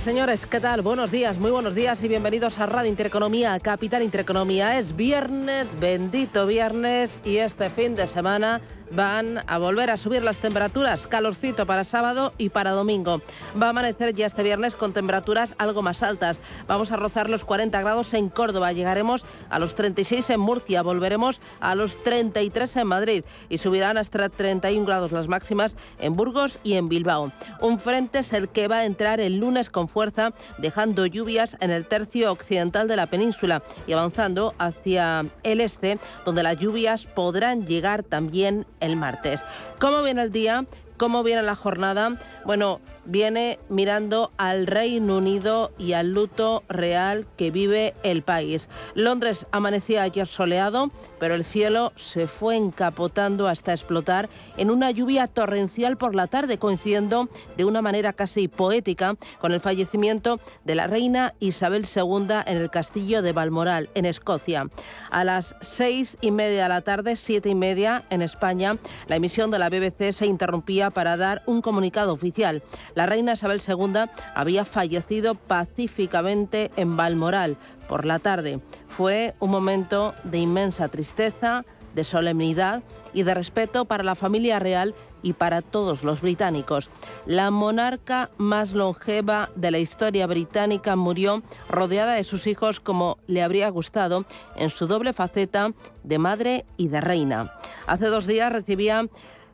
Señores, ¿qué tal? Buenos días, muy buenos días y bienvenidos a Radio Intereconomía, Capital Intereconomía. Es viernes, bendito viernes y este fin de semana van a volver a subir las temperaturas, calorcito para sábado y para domingo. Va a amanecer ya este viernes con temperaturas algo más altas. Vamos a rozar los 40 grados en Córdoba, llegaremos a los 36 en Murcia, volveremos a los 33 en Madrid y subirán hasta 31 grados las máximas en Burgos y en Bilbao. Un frente es el que va a entrar el lunes con fuerza, dejando lluvias en el tercio occidental de la península y avanzando hacia el este, donde las lluvias podrán llegar también el martes. ¿Cómo viene el día? ¿Cómo viene la jornada? Bueno, viene mirando al Reino Unido y al luto real que vive el país. Londres amanecía ayer soleado, pero el cielo se fue encapotando hasta explotar en una lluvia torrencial por la tarde, coincidiendo de una manera casi poética con el fallecimiento de la reina Isabel II en el castillo de Balmoral, en Escocia. A las seis y media de la tarde, siete y media en España, la emisión de la BBC se interrumpía para dar un comunicado oficial. La reina Isabel II había fallecido pacíficamente en Balmoral por la tarde. Fue un momento de inmensa tristeza, de solemnidad y de respeto para la familia real y para todos los británicos. La monarca más longeva de la historia británica murió rodeada de sus hijos como le habría gustado en su doble faceta de madre y de reina. Hace dos días recibía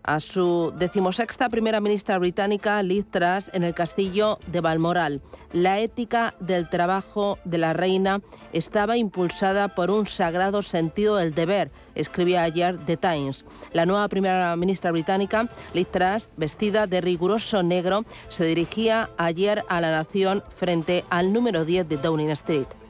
a su decimosexta primera ministra británica, Liz Truss, en el castillo de Balmoral. La ética del trabajo de la reina estaba impulsada por un sagrado sentido del deber, escribía ayer The Times. La nueva primera ministra británica, Liz Truss, vestida de riguroso negro, se dirigía ayer a la nación frente al número 10 de Downing Street.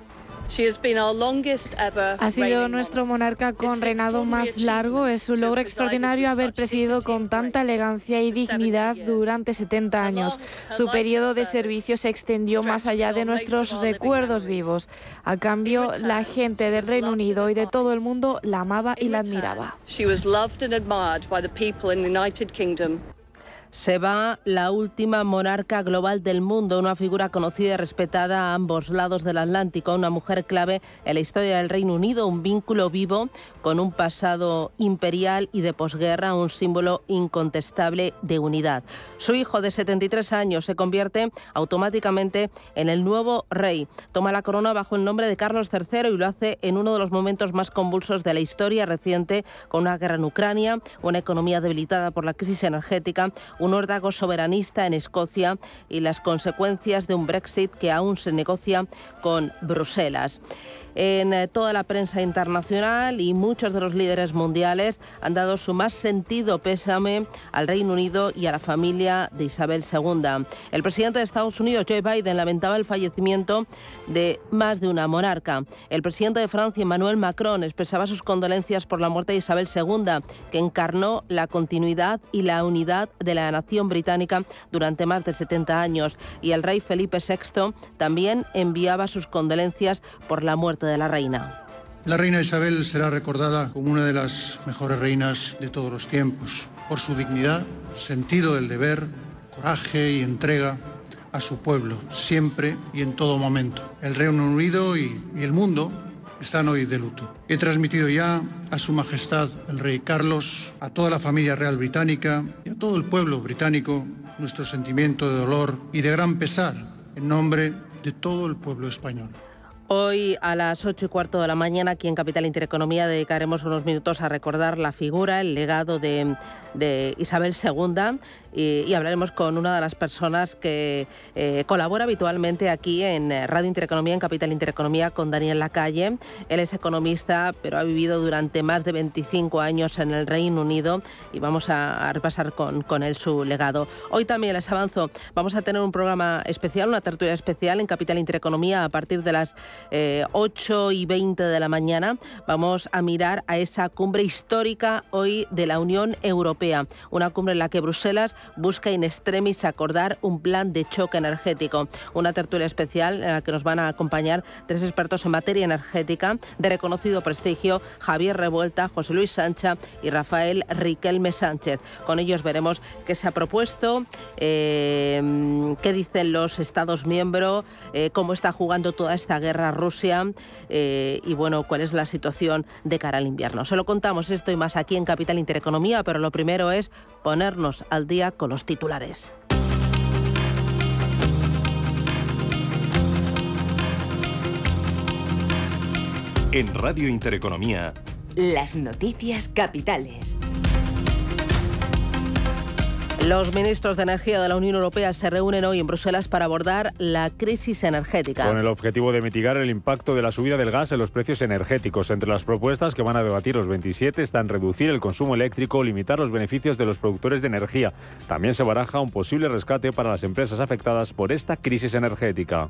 Ha sido nuestro monarca con reinado más largo. Es un logro extraordinario haber presidido con tanta elegancia y dignidad durante 70 años. Su periodo de servicio se extendió más allá de nuestros recuerdos vivos. A cambio, la gente del Reino Unido y de todo el mundo la amaba y la admiraba. Se va la última monarca global del mundo, una figura conocida y respetada a ambos lados del Atlántico, una mujer clave en la historia del Reino Unido, un vínculo vivo con un pasado imperial y de posguerra, un símbolo incontestable de unidad. Su hijo de 73 años se convierte automáticamente en el nuevo rey. Toma la corona bajo el nombre de Carlos III y lo hace en uno de los momentos más convulsos de la historia reciente, con una guerra en Ucrania, una economía debilitada por la crisis energética, un órdago soberanista en Escocia y las consecuencias de un Brexit que aún se negocia con Bruselas en eh, toda la prensa internacional y muchos de los líderes mundiales han dado su más sentido pésame al Reino Unido y a la familia de Isabel II. El presidente de Estados Unidos, Joe Biden, lamentaba el fallecimiento de más de una monarca. El presidente de Francia, Emmanuel Macron, expresaba sus condolencias por la muerte de Isabel II, que encarnó la continuidad y la unidad de la nación británica durante más de 70 años. Y el rey Felipe VI también enviaba sus condolencias por la muerte de la reina. La reina Isabel será recordada como una de las mejores reinas de todos los tiempos, por su dignidad, sentido del deber, coraje y entrega a su pueblo, siempre y en todo momento. El Reino Unido y, y el mundo están hoy de luto. He transmitido ya a Su Majestad el Rey Carlos, a toda la familia real británica y a todo el pueblo británico nuestro sentimiento de dolor y de gran pesar en nombre de todo el pueblo español. Hoy a las 8 y cuarto de la mañana aquí en Capital Intereconomía dedicaremos unos minutos a recordar la figura, el legado de, Isabel II y, hablaremos con una de las personas que eh, colabora habitualmente aquí en Radio Intereconomía, en Capital Intereconomía, con Daniel Lacalle. Él es economista, pero ha vivido durante más de 25 años en el Reino Unido y vamos a, repasar con, con él su legado. Hoy también les avanzo, vamos a tener un programa especial, una tertulia especial en Capital Intereconomía a partir de las 8 eh, y 20 de la mañana. Vamos a mirar a esa cumbre histórica hoy de la Unión Europea, una cumbre en la que Bruselas busca in extremis acordar un plan de choque energético. Una tertulia especial en la que nos van a acompañar tres expertos en materia energética de reconocido prestigio, Javier Revuelta, José Luis Sancha y Rafael Riquelme Sánchez. Con ellos veremos qué se ha propuesto, eh, qué dicen los Estados miembros, eh, cómo está jugando toda esta guerra Rusia eh, y bueno, cuál es la situación de cara al invierno. Se lo contamos esto y más aquí en Capital Intereconomía, pero lo primero es ponernos al día con los titulares. En Radio Intereconomía. Las noticias capitales. Los ministros de Energía de la Unión Europea se reúnen hoy en Bruselas para abordar la crisis energética. Con el objetivo de mitigar el impacto de la subida del gas en los precios energéticos. Entre las propuestas que van a debatir los 27 están reducir el consumo eléctrico, limitar los beneficios de los productores de energía. También se baraja un posible rescate para las empresas afectadas por esta crisis energética.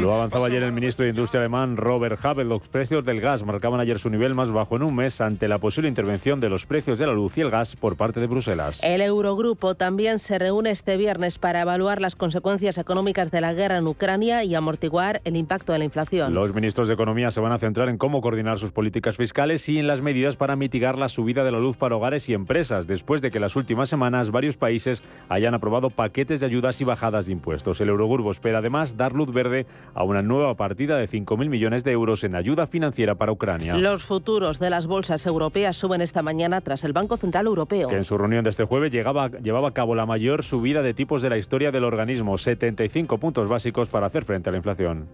Lo avanzaba ayer el ministro de Industria alemán Robert Habeck. Los precios del gas marcaban ayer su nivel más bajo en un mes ante la posible intervención de los precios de la luz y el gas por parte de Bruselas. El Eurogrupo también se reúne este viernes para evaluar las consecuencias económicas de la guerra en Ucrania y amortiguar el impacto de la inflación. Los ministros de Economía se van a centrar en cómo coordinar sus políticas fiscales y en las medidas para mitigar la subida de la luz para hogares y empresas, después de que las últimas semanas varios países hayan aprobado paquetes de ayudas y bajadas de impuestos. El Eurogrupo espera además dar luz verde a una nueva partida de 5.000 millones de euros en ayuda financiera para Ucrania. Los futuros de las bolsas europeas suben esta mañana tras el Banco Central Europeo. Que en su reunión de este jueves llegaba, llevaba a cabo la mayor subida de tipos de la historia del organismo, 75 puntos básicos para hacer frente a la inflación.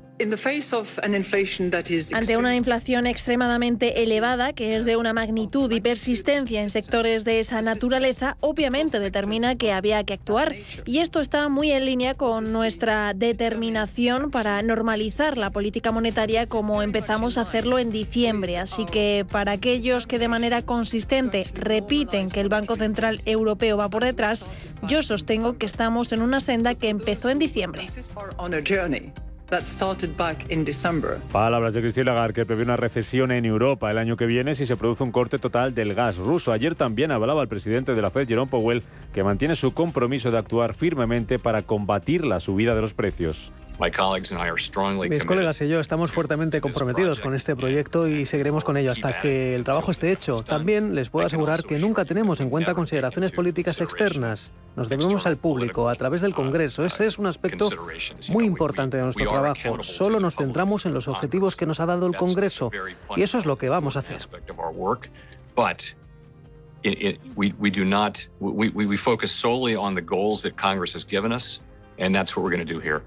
Ante una inflación extremadamente elevada, que es de una magnitud y persistencia en sectores de esa naturaleza, obviamente determina que había que actuar. Y esto está muy en línea con nuestra determinación para normalizar la política monetaria como empezamos a hacerlo en diciembre. Así que para aquellos que de manera consistente repiten que el Banco Central europeo va por detrás, yo sostengo que estamos en una senda que empezó en diciembre. Palabras de Christine Lagarde que prevé una recesión en Europa el año que viene si se produce un corte total del gas ruso. Ayer también hablaba el presidente de la Fed, Jerome Powell, que mantiene su compromiso de actuar firmemente para combatir la subida de los precios. Mis colegas y yo estamos fuertemente comprometidos con este proyecto y seguiremos con ello hasta que el trabajo esté hecho. También les puedo asegurar que nunca tenemos en cuenta consideraciones políticas externas. Nos debemos al público a través del uh, Congreso. Ese es un aspecto muy importante de nuestro trabajo. Solo nos centramos en los objetivos que nos ha dado el Congreso y eso es lo que vamos a hacer. and that's what we're going to do here.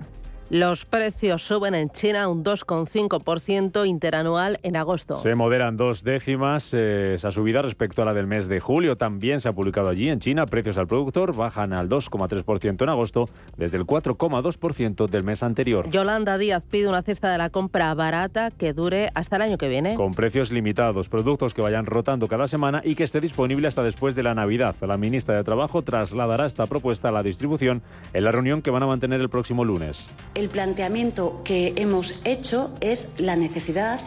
Los precios suben en China un 2,5% interanual en agosto. Se moderan dos décimas eh, esa subida respecto a la del mes de julio. También se ha publicado allí en China. Precios al productor bajan al 2,3% en agosto desde el 4,2% del mes anterior. Yolanda Díaz pide una cesta de la compra barata que dure hasta el año que viene. Con precios limitados, productos que vayan rotando cada semana y que esté disponible hasta después de la Navidad. La ministra de Trabajo trasladará esta propuesta a la distribución en la reunión que van a mantener el próximo lunes el planteamiento que hemos hecho es la necesidad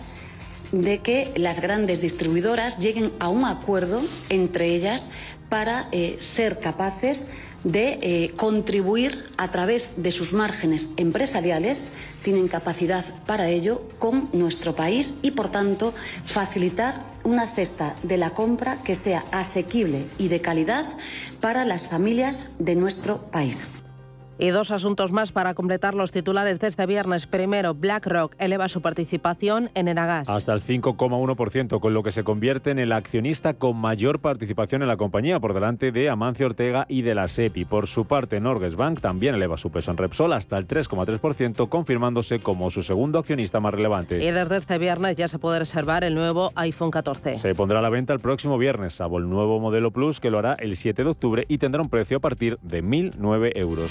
de que las grandes distribuidoras lleguen a un acuerdo entre ellas para eh, ser capaces de eh, contribuir a través de sus márgenes empresariales, tienen capacidad para ello con nuestro país y, por tanto, facilitar una cesta de la compra que sea asequible y de calidad para las familias de nuestro país. Y dos asuntos más para completar los titulares de este viernes. Primero, BlackRock eleva su participación en Enagas. Hasta el 5,1%, con lo que se convierte en el accionista con mayor participación en la compañía, por delante de Amancio Ortega y de la SEPI. Por su parte, Norges Bank también eleva su peso en Repsol hasta el 3,3%, confirmándose como su segundo accionista más relevante. Y desde este viernes ya se puede reservar el nuevo iPhone 14. Se pondrá a la venta el próximo viernes, salvo el nuevo modelo Plus que lo hará el 7 de octubre y tendrá un precio a partir de 1.009 euros.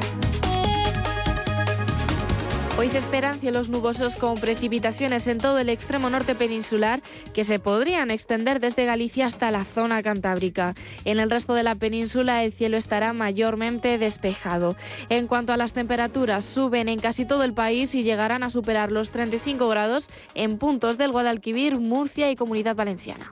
Hoy se esperan cielos nubosos con precipitaciones en todo el extremo norte peninsular que se podrían extender desde Galicia hasta la zona cantábrica. En el resto de la península el cielo estará mayormente despejado. En cuanto a las temperaturas, suben en casi todo el país y llegarán a superar los 35 grados en puntos del Guadalquivir, Murcia y Comunidad Valenciana.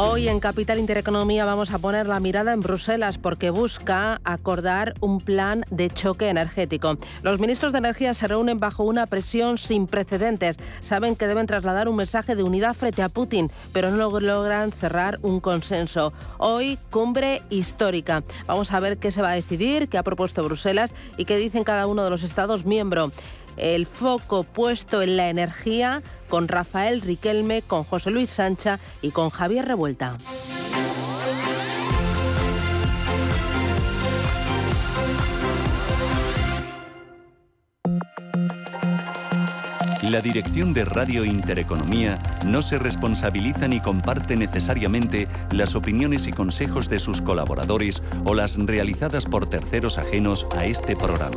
Hoy en Capital Intereconomía vamos a poner la mirada en Bruselas porque busca acordar un plan de choque energético. Los ministros de Energía se reúnen bajo una presión sin precedentes. Saben que deben trasladar un mensaje de unidad frente a Putin, pero no logran cerrar un consenso. Hoy, cumbre histórica. Vamos a ver qué se va a decidir, qué ha propuesto Bruselas y qué dicen cada uno de los Estados miembros el foco puesto en la energía con Rafael Riquelme, con José Luis Sancha y con Javier Revuelta. La dirección de Radio Intereconomía no se responsabiliza ni comparte necesariamente las opiniones y consejos de sus colaboradores o las realizadas por terceros ajenos a este programa.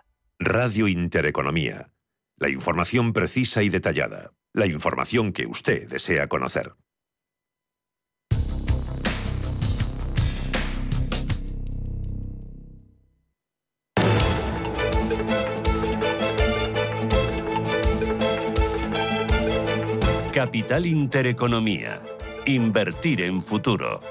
Radio Intereconomía. La información precisa y detallada. La información que usted desea conocer. Capital Intereconomía. Invertir en futuro.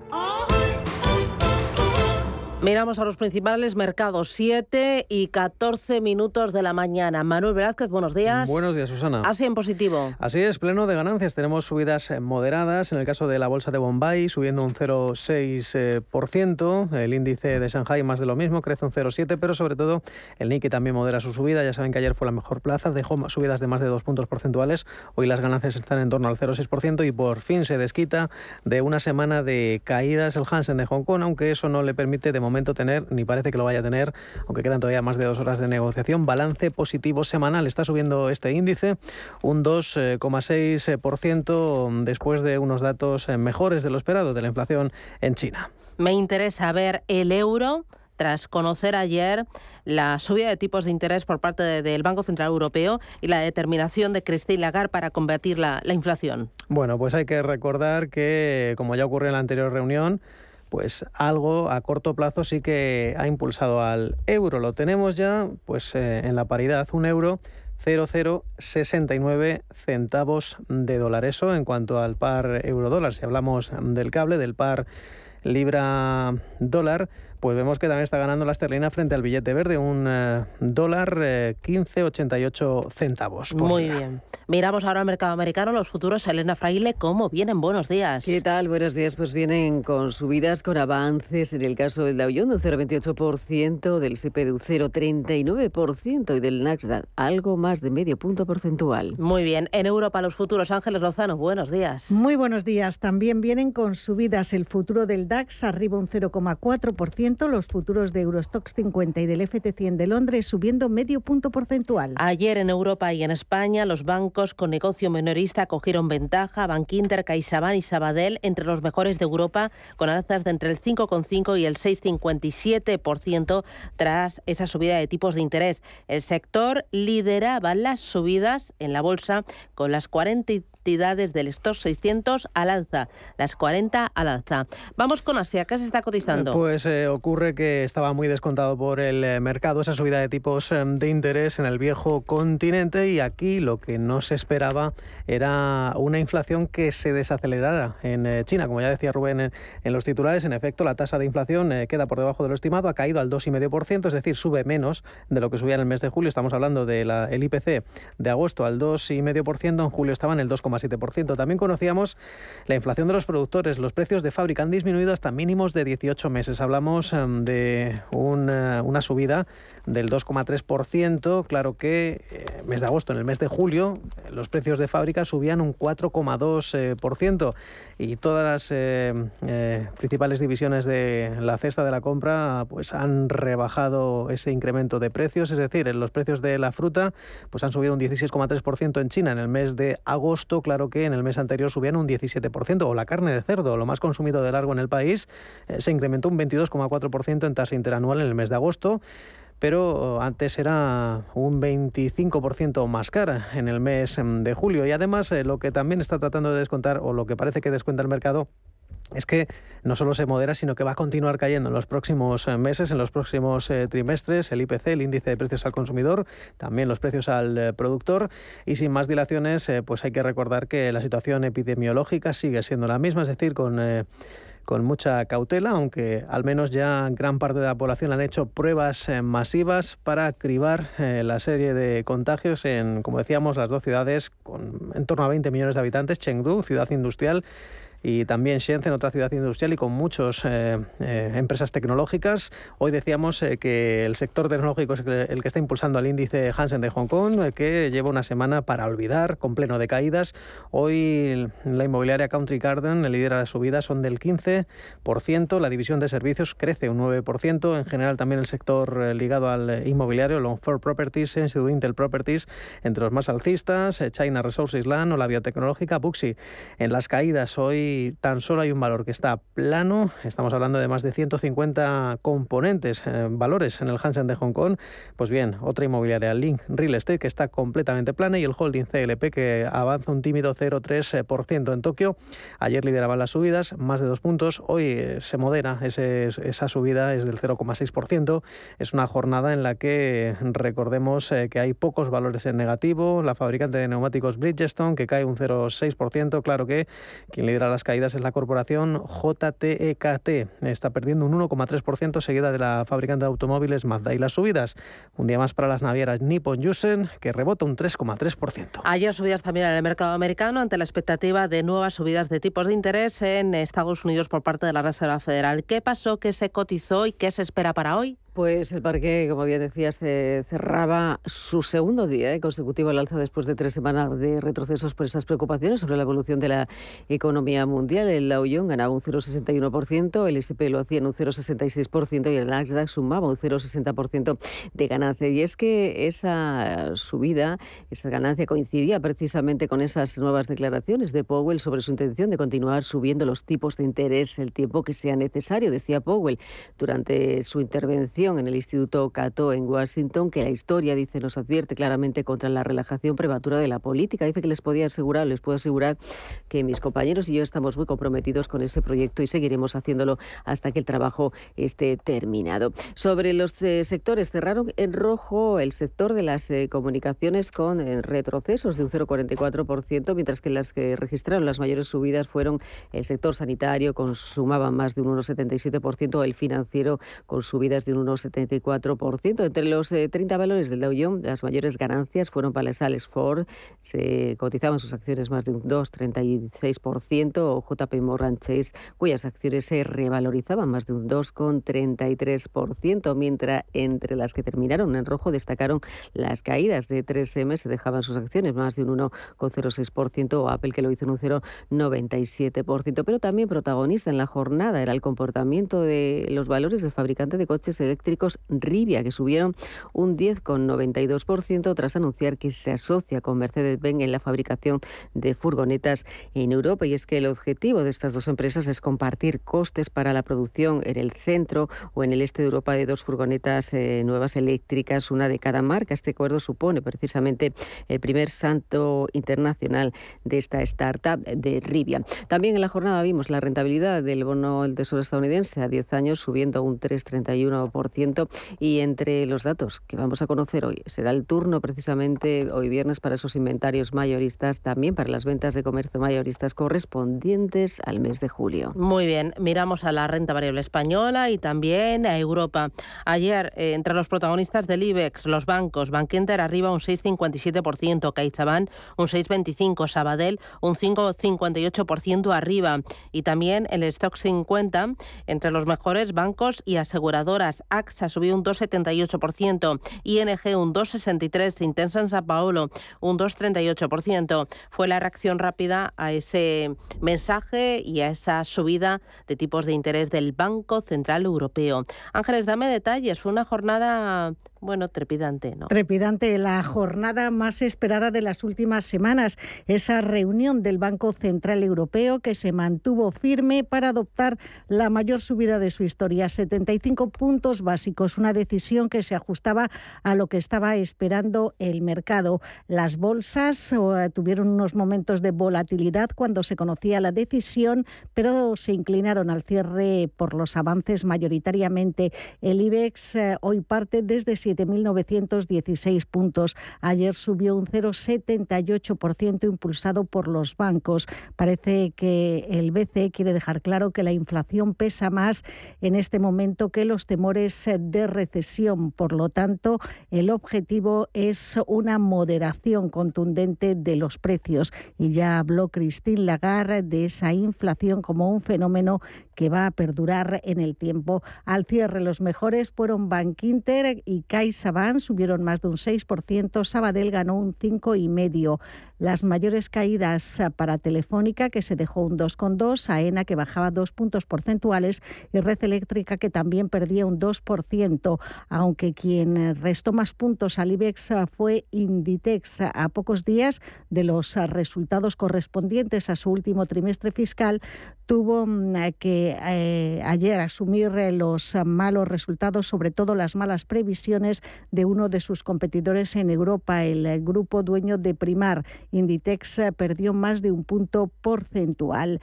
Miramos a los principales mercados, 7 y 14 minutos de la mañana. Manuel Velázquez, buenos días. Buenos días, Susana. Así en positivo. Así es, pleno de ganancias. Tenemos subidas moderadas. En el caso de la bolsa de Bombay, subiendo un 0,6%. El índice de Shanghai, más de lo mismo, crece un 0,7%, pero sobre todo el Nikkei también modera su subida. Ya saben que ayer fue la mejor plaza, dejó subidas de más de dos puntos porcentuales. Hoy las ganancias están en torno al 0,6% y por fin se desquita de una semana de caídas el Hansen de Hong Kong, aunque eso no le permite de momento momento tener, ni parece que lo vaya a tener, aunque quedan todavía más de dos horas de negociación. Balance positivo semanal. Está subiendo este índice un 2,6% después de unos datos mejores de lo esperado de la inflación en China. Me interesa ver el euro tras conocer ayer la subida de tipos de interés por parte del Banco Central Europeo y la determinación de Christine Lagarde para combatir la, la inflación. Bueno, pues hay que recordar que, como ya ocurrió en la anterior reunión, pues algo a corto plazo sí que ha impulsado al euro. Lo tenemos ya pues eh, en la paridad, un euro 0,069 centavos de dólar. Eso en cuanto al par euro-dólar. Si hablamos del cable, del par libra-dólar, pues vemos que también está ganando la esterlina frente al billete verde, un eh, dólar 15,88 eh, centavos. Muy bien. Miramos ahora al mercado americano, los futuros. Elena Fraile, ¿cómo vienen? Buenos días. ¿Qué tal? Buenos días. Pues vienen con subidas, con avances en el caso del Dow Jones, un 0,28%, del CPD un 0,39% y del Nasdaq algo más de medio punto porcentual. Muy bien. En Europa, los futuros. Ángeles Lozano, buenos días. Muy buenos días. También vienen con subidas. El futuro del DAX arriba un 0,4% los futuros de Eurostox 50 y del FT100 de Londres subiendo medio punto porcentual. Ayer en Europa y en España los bancos con negocio minorista cogieron ventaja, Bankinter, CaixaBank y Sabadell entre los mejores de Europa con alzas de entre el 5,5 y el 6,57% tras esa subida de tipos de interés. El sector lideraba las subidas en la bolsa con las 40 entidades del stock 600 al alza, las 40 al alza. Vamos con Asia, ¿qué se está cotizando? Pues eh, ocurre que estaba muy descontado por el eh, mercado esa subida de tipos eh, de interés en el viejo continente y aquí lo que no se esperaba era una inflación que se desacelerara en China. Como ya decía Rubén en, los titulares, en efecto la tasa de inflación queda por debajo de lo estimado, ha caído al 2,5%, es decir, sube menos de lo que subía en el mes de julio. Estamos hablando del IPC de agosto al 2,5%, en julio estaba en el 2, también conocíamos la inflación de los productores. Los precios de fábrica han disminuido hasta mínimos de 18 meses. Hablamos em, de una, una subida del 2,3%. Claro que eh, mes de agosto, en el mes de julio, los precios de fábrica subían un 4,2% y todas las eh, principales divisiones de la cesta de la compra pues han rebajado ese incremento de precios. Es decir, los precios de la fruta pues han subido un 16,3% en China en el mes de agosto. Claro que en el mes anterior subían un 17%, o la carne de cerdo, lo más consumido de largo en el país, eh, se incrementó un 22,4% en tasa interanual en el mes de agosto pero antes era un 25% más cara en el mes em, de julio. Y además eh, lo que también está tratando de descontar, o lo que parece que descuenta el mercado, es que no solo se modera, sino que va a continuar cayendo en los próximos eh, meses, en los próximos eh, trimestres, el IPC, el índice de precios al consumidor, también los precios al eh, productor. Y sin más dilaciones, pues hay que recordar que la situación epidemiológica sigue siendo la misma, es decir, con con mucha cautela, aunque al menos ya gran parte de la población han hecho pruebas masivas para cribar la serie de contagios en, como decíamos, las dos ciudades con en torno a 20 millones de habitantes, Chengdu, ciudad industrial, y también Shenzhen, otra ciudad industrial y con muchas eh, eh, empresas tecnológicas. Hoy decíamos eh, que el sector tecnológico es el que está impulsando al índice Hansen de Hong Kong, que lleva una semana para olvidar, con pleno de caídas. Hoy la inmobiliaria Country Garden lidera las subidas, son del 15%, la división de servicios crece un 9%, en general también el sector ligado al inmobiliario, Longford Properties, Intel Properties, entre los más alcistas, China Resources Land o la biotecnológica Buxi. En las caídas hoy tan solo hay un valor que está plano. Estamos hablando de más de 150 componentes, eh, valores en el Hansen de Hong Kong. Pues bien, otra inmobiliaria, Link Real Estate, que está completamente plana y el holding CLP que avanza un tímido 0,3% en Tokio. Ayer lideraban las subidas, más de dos puntos. Hoy eh, se modera esa subida, es del 0,6%. Es una jornada en la que recordemos eh, que hay pocos valores en negativo. La fabricante de neumáticos Bridgestone, que cae un 0,6%. Claro que quien lidera las caídas es la corporación JTEKT. E Está perdiendo un 1,3% seguida de la fabricante de automóviles Mazda. Y las subidas, un día más para las navieras Nippon Yusen, que rebota un 3,3%. Ayer subidas también en el mercado americano ante la expectativa de nuevas subidas de tipos de interés en Estados Unidos por parte de la Reserva Federal. ¿Qué pasó? ¿Qué se cotizó y qué se espera para hoy? Pues el parque, como bien decías, cerraba su segundo día eh, consecutivo al alza después de tres semanas de retrocesos por esas preocupaciones sobre la evolución de la economía mundial. El Dow Jones ganaba un 0,61%, el S&P lo hacía en un 0,66% y el Nasdaq sumaba un 0,60% de ganancia. Y es que esa subida, esa ganancia coincidía precisamente con esas nuevas declaraciones de Powell sobre su intención de continuar subiendo los tipos de interés el tiempo que sea necesario, decía Powell durante su intervención en el Instituto Cato en Washington, que la historia, dice, nos advierte claramente contra la relajación prematura de la política. Dice que les podía asegurar, les puedo asegurar que mis compañeros y yo estamos muy comprometidos con ese proyecto y seguiremos haciéndolo hasta que el trabajo esté terminado. Sobre los eh, sectores, cerraron en rojo el sector de las eh, comunicaciones con eh, retrocesos de un 0,44%, mientras que las que registraron las mayores subidas fueron el sector sanitario, consumaban más de un 1,77%, el financiero con subidas de un 1,74%. Entre los 30 eh, valores del Dow Jones, las mayores ganancias fueron para Sales Ford, se cotizaban sus acciones más de un 2,36%, o JP Morgan Chase, cuyas acciones se revalorizaban más de un 2,33%, mientras entre las que terminaron en rojo destacaron las caídas de 3M, se dejaban sus acciones más de un 1,06%, o Apple que lo hizo en un 0,97%. Pero también protagonista en la jornada era el comportamiento de los valores del fabricante de coches eléctricos eléctricos Rivia, que subieron un 10,92% tras anunciar que se asocia con Mercedes-Benz en la fabricación de furgonetas en Europa. Y es que el objetivo de estas dos empresas es compartir costes para la producción en el centro o en el este de Europa de dos furgonetas eh, nuevas eléctricas, una de cada marca. Este acuerdo supone precisamente el primer santo internacional de esta startup de Rivia. También en la jornada vimos la rentabilidad del bono del Tesoro estadounidense a 10 años subiendo un 3,31% y entre los datos que vamos a conocer hoy será el turno precisamente hoy viernes para esos inventarios mayoristas, también para las ventas de comercio mayoristas correspondientes al mes de julio. Muy bien, miramos a la renta variable española y también a Europa. Ayer, eh, entre los protagonistas del IBEX, los bancos, Bankinter arriba un 6,57%, CaixaBank un 6,25%, Sabadell un 5,58% arriba y también el Stock 50 entre los mejores bancos y aseguradoras. AXA subió un 2,78%, ING un 2,63%, Intensa en Sao Paulo un 2,38%. Fue la reacción rápida a ese mensaje y a esa subida de tipos de interés del Banco Central Europeo. Ángeles, dame detalles. Fue una jornada bueno, trepidante, ¿no? Trepidante, la jornada más esperada de las últimas semanas. Esa reunión del Banco Central Europeo que se mantuvo firme para adoptar la mayor subida de su historia, 75 puntos básicos, una decisión que se ajustaba a lo que estaba esperando el mercado. Las bolsas eh, tuvieron unos momentos de volatilidad cuando se conocía la decisión, pero se inclinaron al cierre por los avances mayoritariamente. El IBEX eh, hoy parte desde 7.916 puntos. Ayer subió un 0,78% impulsado por los bancos. Parece que el BCE quiere dejar claro que la inflación pesa más en este momento que los temores de recesión. Por lo tanto, el objetivo es una moderación contundente de los precios. Y ya habló Christine Lagarde de esa inflación como un fenómeno que va a perdurar en el tiempo. Al cierre, los mejores fueron Bank Inter y CaixaBank, subieron más de un 6%, Sabadell ganó un 5,5%. Las mayores caídas para Telefónica, que se dejó un 2,2%, AENA, que bajaba dos puntos porcentuales, y Red Eléctrica, que también perdía un 2%, aunque quien restó más puntos al IBEX fue Inditex a pocos días de los resultados correspondientes a su último trimestre fiscal, tuvo mm, que eh, ayer asumir los malos resultados, sobre todo las malas previsiones de uno de sus competidores en Europa, el grupo dueño de Primar Inditex eh, perdió más de un punto porcentual.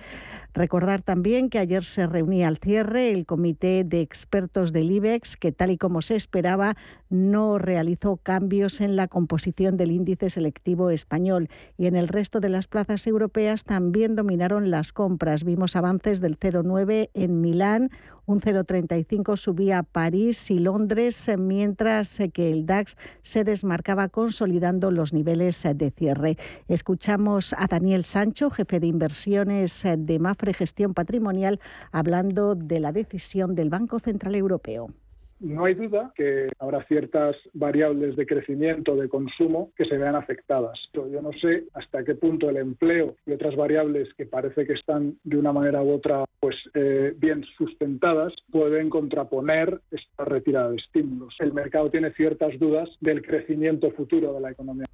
Recordar también que ayer se reunía al cierre el comité de expertos del IBEX, que tal y como se esperaba, no realizó cambios en la composición del índice selectivo español. Y en el resto de las plazas europeas también dominaron las compras. Vimos avances del 0,9 en Milán, un 0,35 subía París y Londres, mientras que el DAX se desmarcaba consolidando los niveles de cierre. Escuchamos a Daniel Sancho, jefe de inversiones de Mafre Gestión Patrimonial, hablando de la decisión del Banco Central Europeo. No hay duda que habrá ciertas variables de crecimiento, de consumo, que se vean afectadas. Yo no sé hasta qué punto el empleo y otras variables que parece que están de una manera u otra pues eh, bien sustentadas pueden contraponer esta retirada de estímulos. El mercado tiene ciertas dudas del crecimiento futuro de la economía.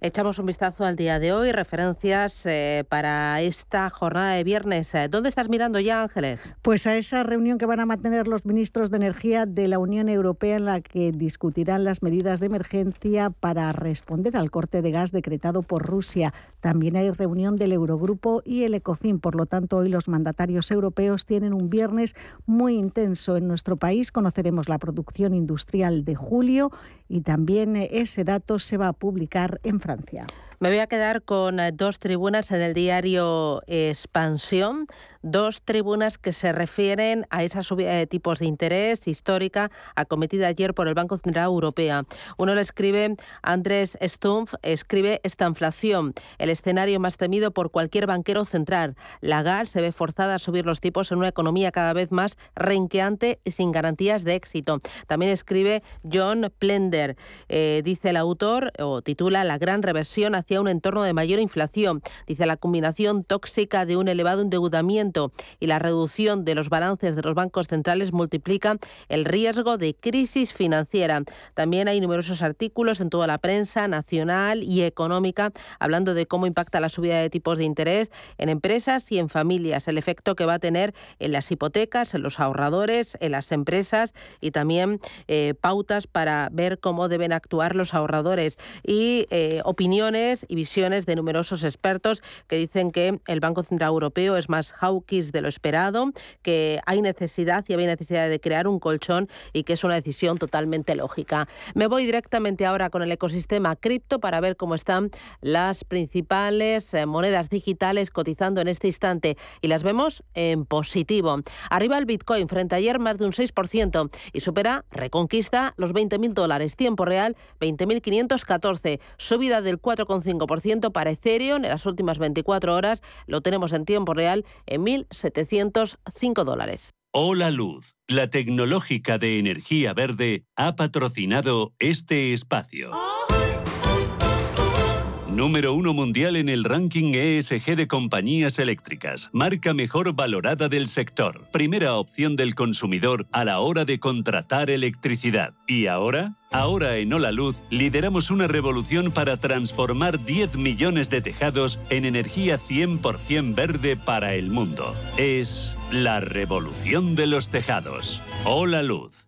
Echamos un vistazo al día de hoy, referencias eh, para esta jornada de viernes. Eh, ¿Dónde estás mirando ya, Ángeles? Pues a esa reunión que van a mantener los ministros de Energía de la Unión Europea en la que discutirán las medidas de emergencia para responder al corte de gas decretado por Rusia. También hay reunión del Eurogrupo y el ECOFIN. Por lo tanto, hoy los mandatarios europeos tienen un viernes muy intenso en nuestro país. Conoceremos la producción industrial de julio y también eh, ese dato se va a publicar en Francia. Francia. Me voy a quedar con eh, dos tribunas en el diario Expansión, dos tribunas que se refieren a esa subida de tipos de interés histórica acometida ayer por el Banco Central Europeo. Uno le escribe, Andrés Stumpf, escribe esta inflación, el escenario más temido por cualquier banquero central. La GAR se ve forzada a subir los tipos en una economía cada vez más renqueante y sin garantías de éxito. También escribe John Plender, eh, dice el autor, o titula La gran reversión hacia un entorno de mayor inflación. Dice la combinación tóxica de un elevado endeudamiento y la reducción de los balances de los bancos centrales multiplica el riesgo de crisis financiera. También hay numerosos artículos en toda la prensa nacional y económica hablando de cómo impacta la subida de tipos de interés en empresas y en familias, el efecto que va a tener en las hipotecas, en los ahorradores, en las empresas y también eh, pautas para ver cómo deben actuar los ahorradores y eh, opiniones y visiones de numerosos expertos que dicen que el Banco Central Europeo es más hawkish de lo esperado, que hay necesidad y había necesidad de crear un colchón y que es una decisión totalmente lógica. Me voy directamente ahora con el ecosistema cripto para ver cómo están las principales eh, monedas digitales cotizando en este instante y las vemos en positivo. Arriba el Bitcoin frente a ayer más de un 6% y supera, reconquista los 20.000 dólares. Tiempo real 20.514, subida del 4,5 5% para Ethereum en las últimas 24 horas. Lo tenemos en tiempo real en 1.705 dólares. Hola Luz, la tecnológica de energía verde, ha patrocinado este espacio. Número uno mundial en el ranking ESG de compañías eléctricas. Marca mejor valorada del sector. Primera opción del consumidor a la hora de contratar electricidad. ¿Y ahora? Ahora en Hola Luz lideramos una revolución para transformar 10 millones de tejados en energía 100% verde para el mundo. Es la revolución de los tejados. Hola Luz.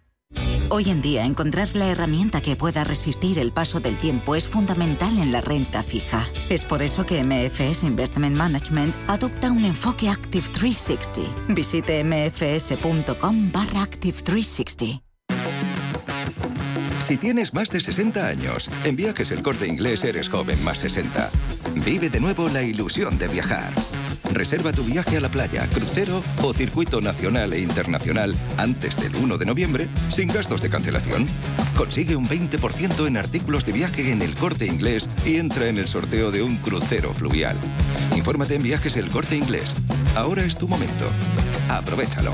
Hoy en día, encontrar la herramienta que pueda resistir el paso del tiempo es fundamental en la renta fija. Es por eso que MFS Investment Management adopta un enfoque Active 360. Visite mfs.com barra Active 360. Si tienes más de 60 años, en viajes el corte inglés eres joven más 60. Vive de nuevo la ilusión de viajar. Reserva tu viaje a la playa, crucero o circuito nacional e internacional antes del 1 de noviembre sin gastos de cancelación. Consigue un 20% en artículos de viaje en el corte inglés y entra en el sorteo de un crucero fluvial. Infórmate en viajes el corte inglés. Ahora es tu momento. Aprovechalo.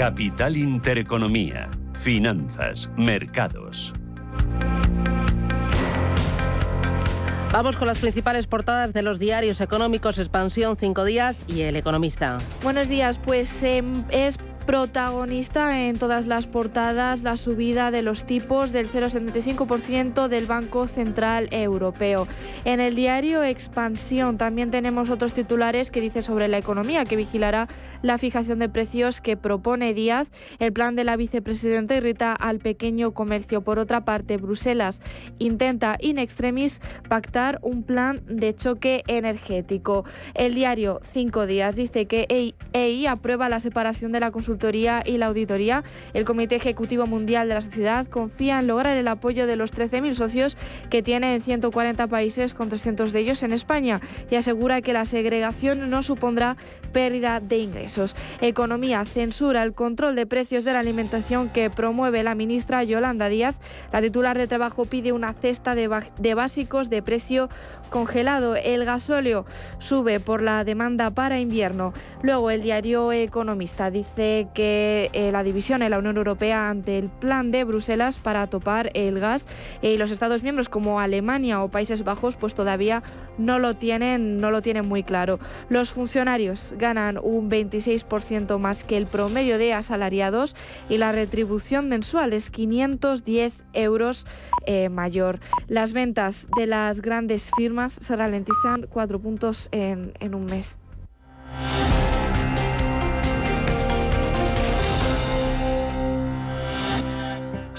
Capital Intereconomía. Finanzas. Mercados. Vamos con las principales portadas de los diarios económicos Expansión, Cinco Días y El Economista. Buenos días, pues em, es Protagonista en todas las portadas la subida de los tipos del 0,75% del Banco Central Europeo. En el diario Expansión también tenemos otros titulares que dice sobre la economía, que vigilará la fijación de precios que propone Díaz. El plan de la vicepresidenta irrita al pequeño comercio. Por otra parte, Bruselas intenta in extremis pactar un plan de choque energético. El diario Cinco Días dice que EI aprueba la separación de la consulta y la auditoría, el Comité Ejecutivo Mundial de la Sociedad confía en lograr el apoyo de los 13.000 socios que tiene en 140 países, con 300 de ellos en España, y asegura que la segregación no supondrá pérdida de ingresos. Economía censura el control de precios de la alimentación que promueve la ministra Yolanda Díaz. La titular de Trabajo pide una cesta de, de básicos de precio congelado. El gasóleo sube por la demanda para invierno. Luego el diario Economista dice que eh, la división en la Unión Europea ante el plan de Bruselas para topar el gas y los Estados miembros como Alemania o Países Bajos pues todavía no lo tienen, no lo tienen muy claro. Los funcionarios ganan un 26% más que el promedio de asalariados y la retribución mensual es 510 euros eh, mayor. Las ventas de las grandes firmas se ralentizan cuatro puntos en, en un mes.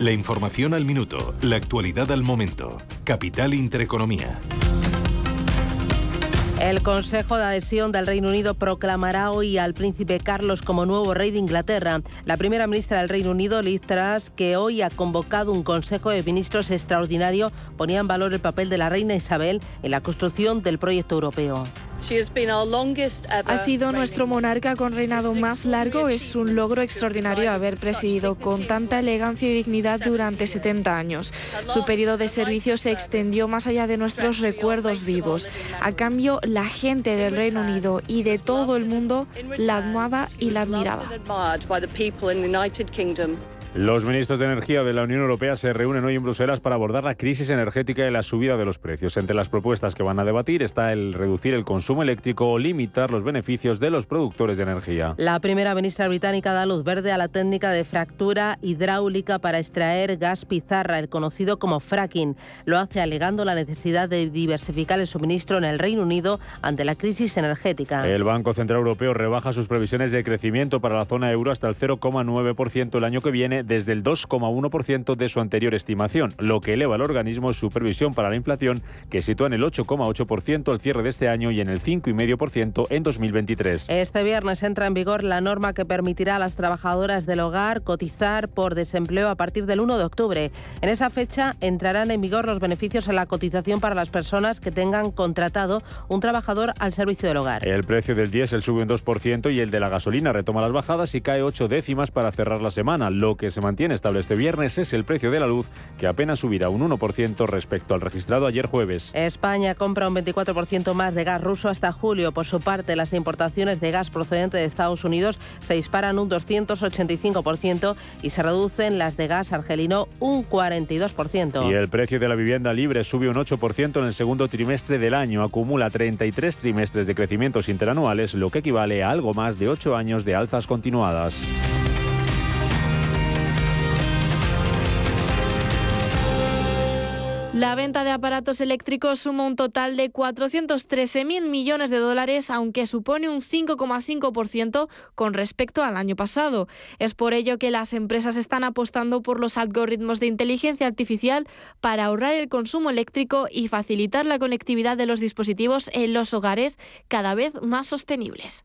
La información al minuto, la actualidad al momento. Capital Intereconomía. El Consejo de Adhesión del Reino Unido proclamará hoy al príncipe Carlos como nuevo rey de Inglaterra. La primera ministra del Reino Unido, Liz Truss, que hoy ha convocado un Consejo de Ministros extraordinario, ponía en valor el papel de la reina Isabel en la construcción del proyecto europeo. Ha sido nuestro monarca con reinado más largo. Es un logro extraordinario haber presidido con tanta elegancia y dignidad durante 70 años. Su periodo de servicio se extendió más allá de nuestros recuerdos vivos. A cambio, la gente del Reino Unido y de todo el mundo la amaba y la admiraba. Los ministros de Energía de la Unión Europea se reúnen hoy en Bruselas para abordar la crisis energética y la subida de los precios. Entre las propuestas que van a debatir está el reducir el consumo eléctrico o limitar los beneficios de los productores de energía. La primera ministra británica da luz verde a la técnica de fractura hidráulica para extraer gas pizarra, el conocido como fracking. Lo hace alegando la necesidad de diversificar el suministro en el Reino Unido ante la crisis energética. El Banco Central Europeo rebaja sus previsiones de crecimiento para la zona euro hasta el 0,9% el año que viene desde el 2,1% de su anterior estimación, lo que eleva al organismo su previsión para la inflación, que sitúa en el 8,8% al cierre de este año y en el 5,5% en 2023. Este viernes entra en vigor la norma que permitirá a las trabajadoras del hogar cotizar por desempleo a partir del 1 de octubre. En esa fecha entrarán en vigor los beneficios en la cotización para las personas que tengan contratado un trabajador al servicio del hogar. El precio del diésel sube un 2% y el de la gasolina retoma las bajadas y cae 8 décimas para cerrar la semana, lo que se mantiene estable este viernes es el precio de la luz, que apenas subirá un 1% respecto al registrado ayer jueves. España compra un 24% más de gas ruso hasta julio. Por su parte, las importaciones de gas procedente de Estados Unidos se disparan un 285% y se reducen las de gas argelino un 42%. Y el precio de la vivienda libre sube un 8% en el segundo trimestre del año. Acumula 33 trimestres de crecimientos interanuales, lo que equivale a algo más de 8 años de alzas continuadas. La venta de aparatos eléctricos suma un total de 413.000 millones de dólares, aunque supone un 5,5% con respecto al año pasado. Es por ello que las empresas están apostando por los algoritmos de inteligencia artificial para ahorrar el consumo eléctrico y facilitar la conectividad de los dispositivos en los hogares cada vez más sostenibles.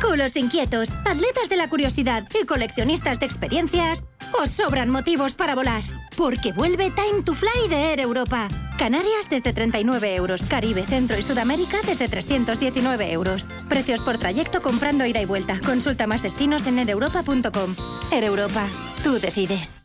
Culos inquietos, atletas de la curiosidad y coleccionistas de experiencias, os sobran motivos para volar. Porque vuelve Time to Fly de Air Europa. Canarias desde 39 euros, Caribe, Centro y Sudamérica desde 319 euros. Precios por trayecto comprando ida y vuelta. Consulta más destinos en aereuropa.com. Air Europa, tú decides.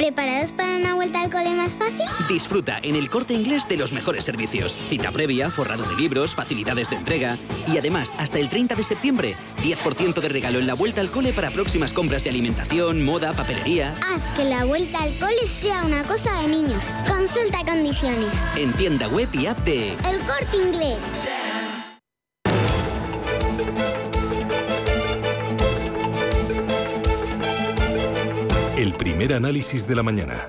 ¿Preparados para una vuelta al cole más fácil? Disfruta en el corte inglés de los mejores servicios. Cita previa, forrado de libros, facilidades de entrega. Y además, hasta el 30 de septiembre, 10% de regalo en la vuelta al cole para próximas compras de alimentación, moda, papelería. Haz que la vuelta al cole sea una cosa de niños. Consulta condiciones. En tienda web y app de El corte inglés. Primer análisis de la mañana.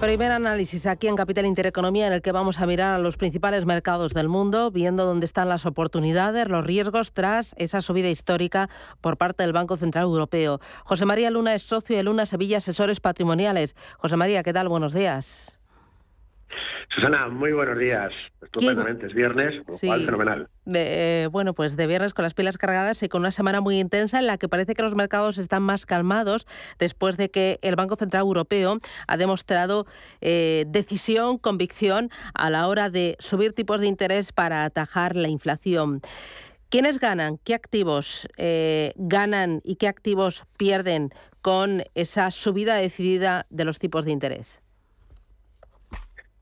Primer análisis aquí en Capital Intereconomía en el que vamos a mirar a los principales mercados del mundo, viendo dónde están las oportunidades, los riesgos tras esa subida histórica por parte del Banco Central Europeo. José María Luna es socio de Luna Sevilla Asesores Patrimoniales. José María, ¿qué tal? Buenos días. Susana, muy buenos días. Estupendamente, es viernes, lo cual fenomenal. De, bueno, pues de viernes con las pilas cargadas y con una semana muy intensa en la que parece que los mercados están más calmados después de que el Banco Central Europeo ha demostrado eh, decisión, convicción a la hora de subir tipos de interés para atajar la inflación. ¿Quiénes ganan? ¿Qué activos eh, ganan y qué activos pierden con esa subida decidida de los tipos de interés?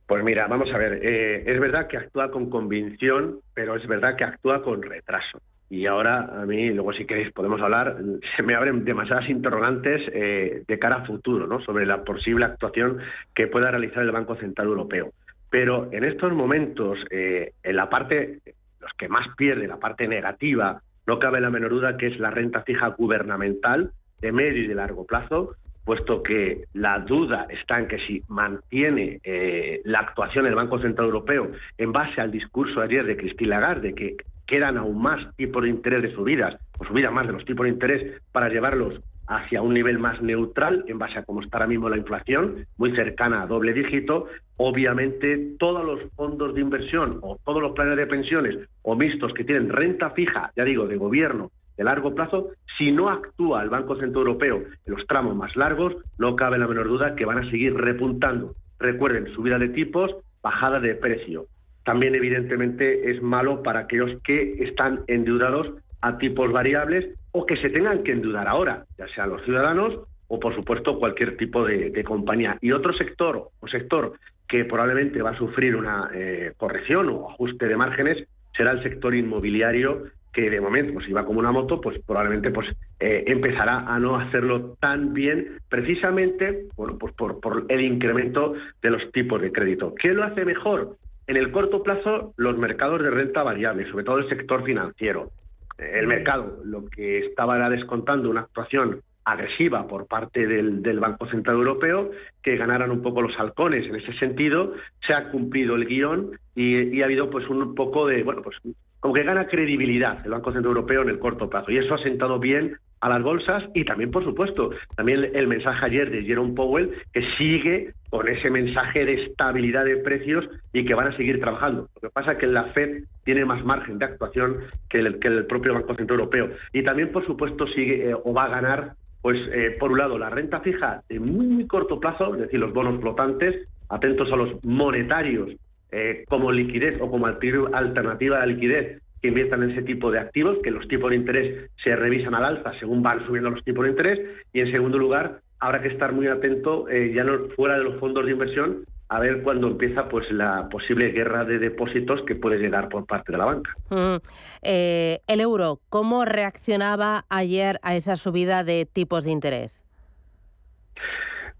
Pues mira, vamos a ver, eh, es verdad que actúa con convicción, pero es verdad que actúa con retraso. Y ahora a mí, luego si queréis podemos hablar, se me abren demasiadas interrogantes eh, de cara a futuro, ¿no? Sobre la posible actuación que pueda realizar el Banco Central Europeo. Pero en estos momentos, eh, en la parte, los que más pierden, la parte negativa, no cabe la menor duda que es la renta fija gubernamental de medio y de largo plazo, puesto que la duda está en que si mantiene eh, la actuación del Banco Central Europeo en base al discurso ayer de Christine Lagarde, de que quedan aún más tipos de interés de subidas, o subidas más de los tipos de interés, para llevarlos hacia un nivel más neutral en base a cómo está ahora mismo la inflación, muy cercana a doble dígito, obviamente todos los fondos de inversión o todos los planes de pensiones o mixtos que tienen renta fija, ya digo, de gobierno de largo plazo, si no actúa el Banco Central Europeo en los tramos más largos, no cabe la menor duda que van a seguir repuntando. Recuerden, subida de tipos, bajada de precio. También, evidentemente, es malo para aquellos que están endeudados a tipos variables o que se tengan que endeudar ahora, ya sean los ciudadanos o, por supuesto, cualquier tipo de, compañía. Y otro sector o sector que probablemente va a sufrir una eh, corrección o ajuste de márgenes será el sector inmobiliario que de momento pues iba como una moto, pues probablemente pues eh, empezará a no hacerlo tan bien, precisamente bueno, pues por, por el incremento de los tipos de crédito. ¿Qué lo hace mejor? En el corto plazo, los mercados de renta variable, sobre todo el sector financiero. El mercado, lo que estaba descontando una actuación agresiva por parte del, del, Banco Central Europeo, que ganaran un poco los halcones. En ese sentido, se ha cumplido el guion y, y ha habido pues un poco de, bueno, pues como que gana credibilidad el Banco Central Europeo en el corto plazo. Y eso ha sentado bien a las bolsas y también, por supuesto, también el mensaje ayer de Jerome Powell, que sigue con ese mensaje de estabilidad de precios y que van a seguir trabajando. Lo que pasa es que la Fed tiene más margen de actuación que el, que el propio Banco Central Europeo. Y también, por supuesto, sigue eh, o va a ganar, pues, eh, por un lado, la renta fija de muy, muy corto plazo, es decir, los bonos flotantes, atentos a los monetarios eh, como liquidez o como alternativa de liquidez que inviertan en ese tipo de activos, que los tipos de interés se revisan al alza según van subiendo los tipos de interés. Y en segundo lugar, habrá que estar muy atento, eh, ya no fuera de los fondos de inversión, a ver cuándo empieza pues la posible guerra de depósitos que puede llegar por parte de la banca. Mm, eh, el euro, ¿cómo reaccionaba ayer a esa subida de tipos de interés?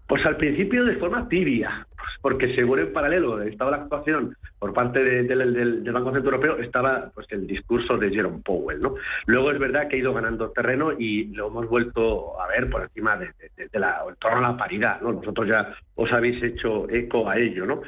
Pues al principio de forma tibia, porque según en paralelo estaba la actuación por parte del, Banco Central Europeo, estaba pues el discurso de Jerome Powell. ¿no? Luego es verdad que ha ido ganando terreno y lo hemos vuelto a ver por encima de, la, en torno a la paridad. ¿no? Vosotros ya os habéis hecho eco a ello. ¿no?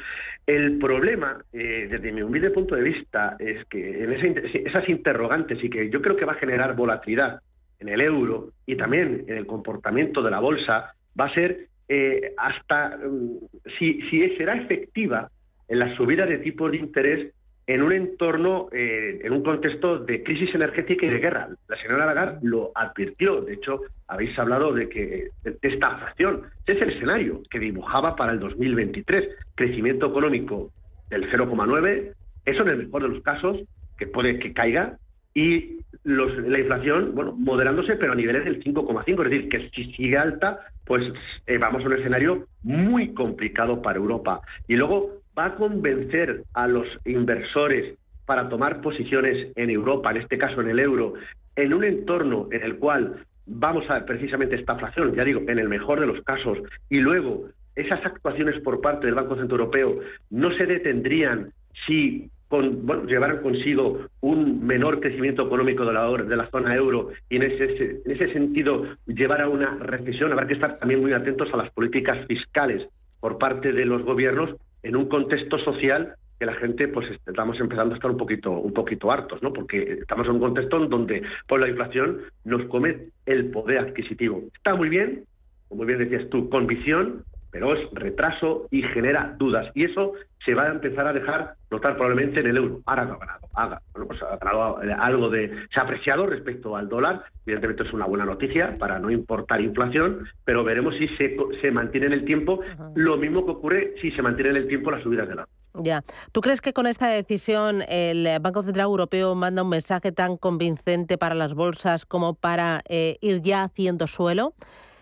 El problema, eh, desde mi humilde punto de vista, es que en esas interrogantes y que yo creo que va a generar volatilidad en el euro y también en el comportamiento de la bolsa, va a ser eh, hasta mm, si, si será efectiva en la subida de tipos de interés en un entorno, eh, en un contexto de crisis energética y de guerra. La señora Lagarde lo advirtió, de hecho, habéis hablado de que de esta inflación, ese es el escenario que dibujaba para el 2023, crecimiento económico del 0,9, eso en el mejor de los casos, que puede que caiga, y la inflación, bueno, moderándose, pero a niveles del 5,5, es decir, que si sigue alta, pues eh, vamos a un escenario muy complicado para Europa. Y luego va a convencer a los inversores para tomar posiciones en Europa, en este caso en el euro, en un entorno en el cual vamos a ver precisamente esta inflación, ya digo, en el mejor de los casos, y luego esas actuaciones por parte del Banco Central Europeo no se detendrían si con, bueno, llevaran consigo un menor crecimiento económico de la, de la zona euro y en ese, en ese sentido llevar a una recesión, habrá que estar también muy atentos a las políticas fiscales por parte de los gobiernos en un contexto social que la gente pues estamos empezando a estar un poquito un poquito hartos, ¿no? Porque estamos en un contexto en donde por la inflación nos come el poder adquisitivo. Está muy bien, como bien decías tú, con visión, pero es retraso y genera dudas. Y eso se va a empezar a dejar notar probablemente en el euro. Ahora ha ganado, haga, bueno, pues ha ganado algo de, se ha apreciado respecto al dólar. Evidentemente es una buena noticia para no importar inflación, pero veremos si se, se mantiene en el tiempo lo mismo que ocurre si se mantiene en el tiempo las subidas de la ya. ¿Tú crees que con esta decisión el Banco Central Europeo manda un mensaje tan convincente para las bolsas como para eh, ir ya haciendo suelo?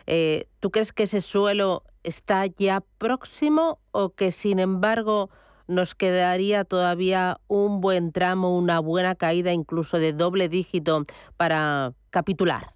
Eh, ¿Tú crees que ese suelo está ya próximo o que sin embargo nos quedaría todavía un buen tramo, una buena caída incluso de doble dígito para capitular?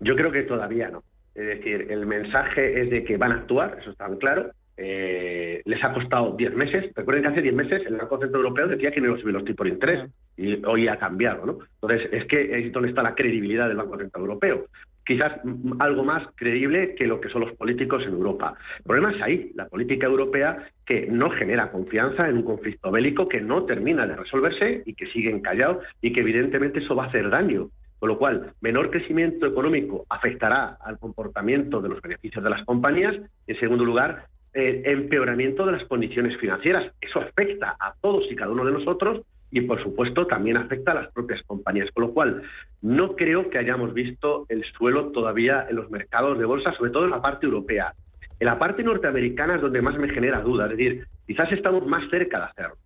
Yo creo que todavía no. Es decir, el mensaje es de que van a actuar, eso está claro. Eh, les ha costado 10 meses. Recuerden que hace 10 meses el Banco Central Europeo decía que no iba a subir los tipos de interés y hoy ha cambiado. ¿no? Entonces, es que es donde está la credibilidad del Banco Central Europeo quizás algo más creíble que lo que son los políticos en Europa. El problema es ahí, la política europea que no genera confianza en un conflicto bélico que no termina de resolverse y que siguen callados y que evidentemente eso va a hacer daño. Con lo cual, menor crecimiento económico afectará al comportamiento de los beneficios de las compañías. En segundo lugar, eh, empeoramiento de las condiciones financieras. Eso afecta a todos y cada uno de nosotros y por supuesto también afecta a las propias compañías. Con lo cual, no creo que hayamos visto el suelo todavía en los mercados de bolsa, sobre todo en la parte europea. En la parte norteamericana es donde más me genera duda, es decir, quizás estamos más cerca de hacerlo.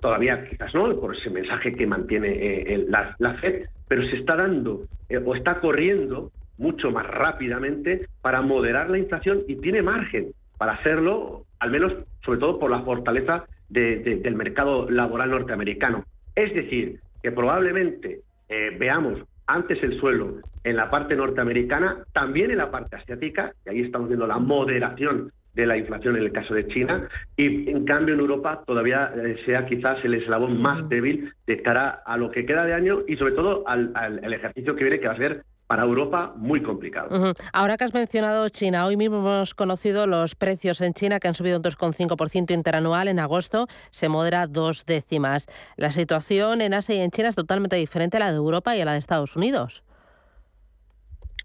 Todavía quizás no, por ese mensaje que mantiene eh, la, FED, pero se está dando eh, o está corriendo mucho más rápidamente para moderar la inflación y tiene margen para hacerlo, al menos sobre todo por la fortaleza del mercado laboral norteamericano. Es decir, que probablemente eh, veamos antes el suelo en la parte norteamericana, también en la parte asiática, y ahí estamos viendo la moderación de la inflación en el caso de China, y en cambio en Europa todavía eh, sea quizás el eslabón más débil de cara a lo que queda de año y sobre todo al, al ejercicio que viene, que va a ser para Europa muy complicado. Ahora que has mencionado China, hoy mismo hemos conocido los precios en China que han subido un 2,5% interanual en agosto, se modera dos décimas. La situación en Asia y en China es totalmente diferente a la de Europa y a la de Estados Unidos.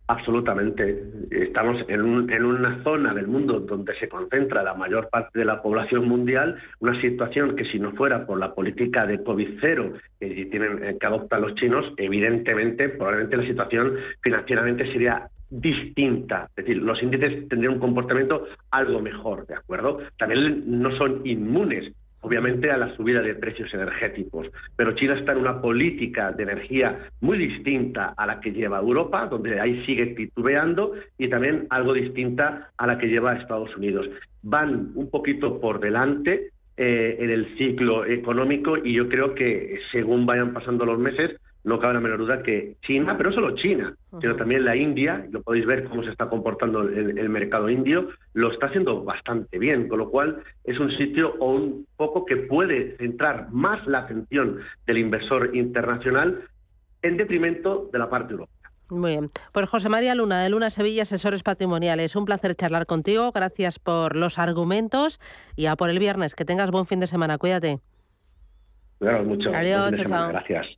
Absolutamente. Estamos en, una zona del mundo donde se concentra la mayor parte de la población mundial, una situación que si no fuera por la política de COVID cero que tienen que adoptar los chinos, evidentemente, probablemente la situación financieramente sería distinta. Es decir, los índices tendrían un comportamiento algo mejor, ¿de acuerdo? También no son inmunes obviamente a la subida de precios energéticos. Pero China está en una política de energía muy distinta a la que lleva Europa, donde ahí sigue titubeando, y también algo distinta a la que lleva Estados Unidos. Van un poquito por delante eh, en el ciclo económico y yo creo que según vayan pasando los meses, no cabe la menor duda que China, pero no solo China, sino también la India, lo podéis ver cómo se está comportando el, el, mercado indio, lo está haciendo bastante bien, con lo cual es un sitio o un poco que puede centrar más la atención del inversor internacional en detrimento de la parte europea. Muy bien. Pues José María Luna, de Luna Sevilla, Asesores Patrimoniales. Un placer charlar contigo. Gracias por los argumentos y a por el viernes. Que tengas buen fin de semana. Cuídate. Claro, mucho. Adiós, chao. Gracias.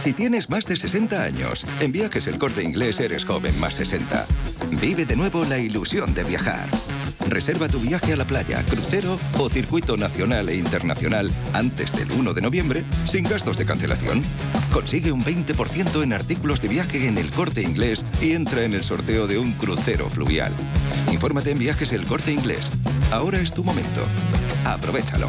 Si tienes más de 60 años, en Viajes El Corte Inglés eres joven más 60. Vive de nuevo la ilusión de viajar. Reserva tu viaje a la playa, crucero o circuito nacional e internacional antes del 1 de noviembre sin gastos de cancelación. Consigue un 20% en artículos de viaje en el corte inglés y entra en el sorteo de un crucero fluvial. Infórmate en Viajes El Corte Inglés. Ahora es tu momento. Aprovechalo.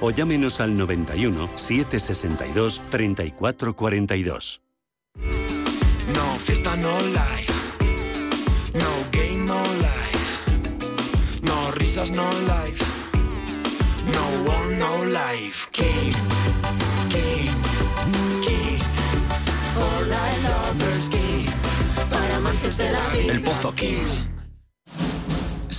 o llámenos al 91 762 3442. No fiesta, no life. No game, no life. No risas, no life. No war, no life. King, king, king. For life lovers, king. Para amantes de la vida. El Pozo King.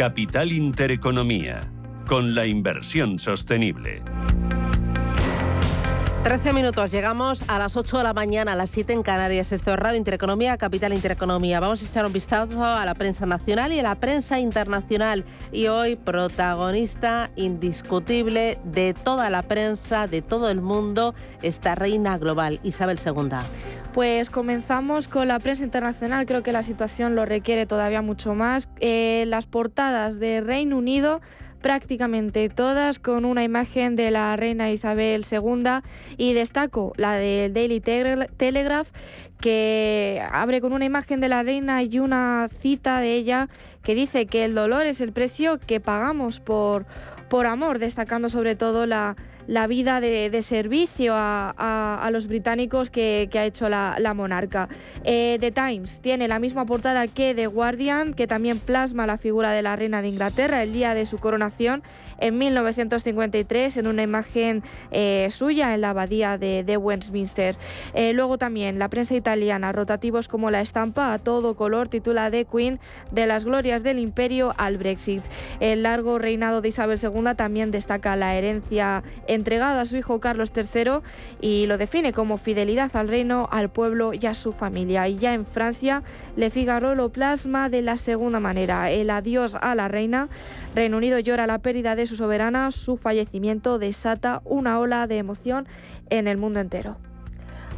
Capital Intereconomía, con la inversión sostenible. 13 minutos, llegamos a las 8 de la mañana, a las 7 en Canarias. Esto es Radio Intereconomía, Capital Intereconomía. Vamos a echar un vistazo a la prensa nacional y a la prensa internacional. Y hoy, protagonista indiscutible de toda la prensa, de todo el mundo, esta reina global, Isabel II. Pues comenzamos con la prensa internacional, creo que la situación lo requiere todavía mucho más. Eh, las portadas de Reino Unido prácticamente todas con una imagen de la reina Isabel II y destaco la del Daily Telegraph que abre con una imagen de la reina y una cita de ella que dice que el dolor es el precio que pagamos por, por amor, destacando sobre todo la, la vida de, servicio a, los británicos que, ha hecho la, monarca. Eh, The Times tiene la misma portada que The Guardian, que también plasma la figura de la reina de Inglaterra el día de su coronación en 1953 en una imagen eh, suya en la abadía de, Westminster. Eh, luego también la prensa italiana, rotativos como la estampa a todo color, titula The Queen de las glorias del imperio al Brexit. El largo reinado de Isabel II también destaca la herencia entregada a su hijo Carlos III y lo define como fidelidad al reino, al pueblo y a su familia. Y ya en Francia, Le Figaro lo plasma de la segunda manera. El adiós a la reina. Reino Unido llora la pérdida de su soberana, su fallecimiento desata una ola de emoción en el mundo entero.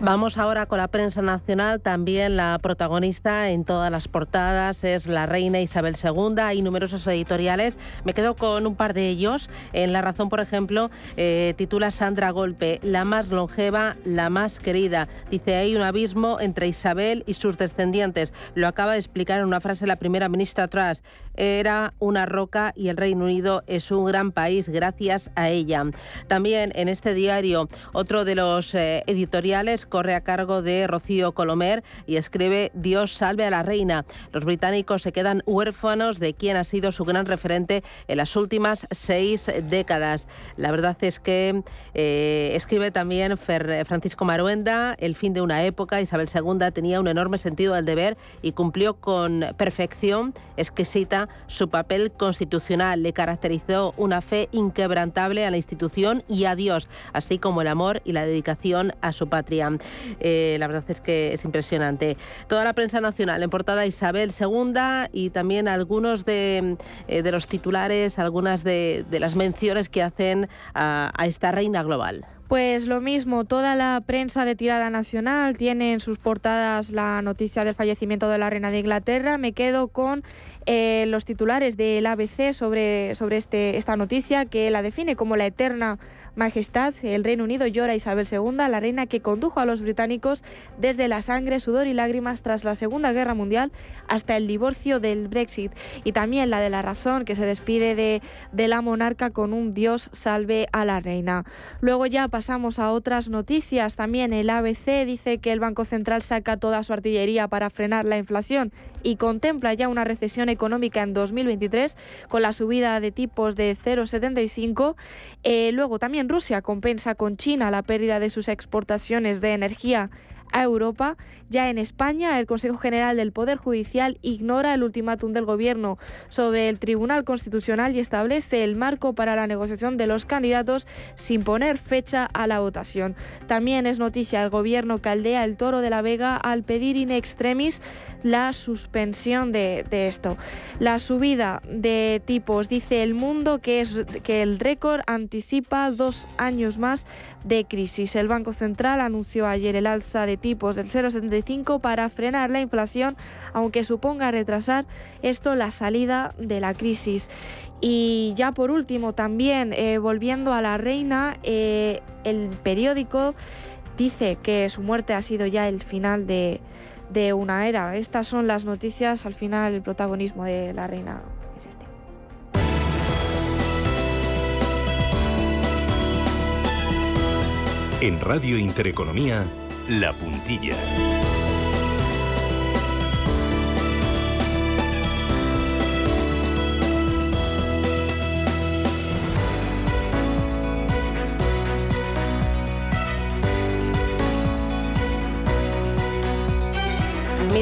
Vamos ahora con la prensa nacional. También la protagonista en todas las portadas es la reina Isabel II. Hay numerosos editoriales. Me quedo con un par de ellos. En La Razón, por ejemplo, eh, titula Sandra Golpe, la más longeva, la más querida. Dice, hay un abismo entre Isabel y sus descendientes. Lo acaba de explicar en una frase la primera ministra Truss. Era una roca y el Reino Unido es un gran país gracias a ella. También en este diario, otro de los eh, editoriales corre a cargo de Rocío Colomer y escribe Dios salve a la reina. Los británicos se quedan huérfanos de quien ha sido su gran referente en las últimas seis décadas. La verdad es que eh, escribe también Francisco Maruenda, el fin de una época. Isabel II tenía un enorme sentido del deber y cumplió con perfección exquisita su papel constitucional. Le caracterizó una fe inquebrantable a la institución y a Dios, así como el amor y la dedicación a su patria. Eh, la verdad es que es impresionante. Toda la prensa nacional en portada Isabel II y también algunos de, eh, los titulares, algunas de, las menciones que hacen a esta reina global. Pues lo mismo, toda la prensa de tirada nacional tiene en sus portadas la noticia del fallecimiento de la reina de Inglaterra. Me quedo con eh, los titulares del ABC sobre, sobre este, esta noticia que la define como la eterna majestad. El Reino Unido llora a Isabel II, la reina que condujo a los británicos desde la sangre, sudor y lágrimas tras la Segunda Guerra Mundial hasta el divorcio del Brexit. Y también la de la razón que se despide de, de la monarca con un Dios salve a la reina. Luego ya pasamos a otras noticias. También el ABC dice que el Banco Central saca toda su artillería para frenar la inflación y contempla ya una recesión económica en 2023 con la subida de tipos de 0,75. Eh, luego también Rusia compensa con China la pérdida de sus exportaciones de energía a Europa. Ya en España, el Consejo General del Poder Judicial ignora el ultimátum del Gobierno sobre el Tribunal Constitucional y establece el marco para la negociación de los candidatos sin poner fecha a la votación. También es noticia el Gobierno caldea el Toro de la Vega al pedir in extremis la suspensión de, de esto. La subida de tipos, dice el mundo, que, es, que el récord anticipa dos años más de crisis. El Banco Central anunció ayer el alza de tipos del 0,75 para frenar la inflación, aunque suponga retrasar esto la salida de la crisis. Y ya por último, también eh, volviendo a la reina, eh, el periódico dice que su muerte ha sido ya el final de, de una era. Estas son las noticias, al final el protagonismo de la reina es este. En Radio Intereconomía, La Puntilla.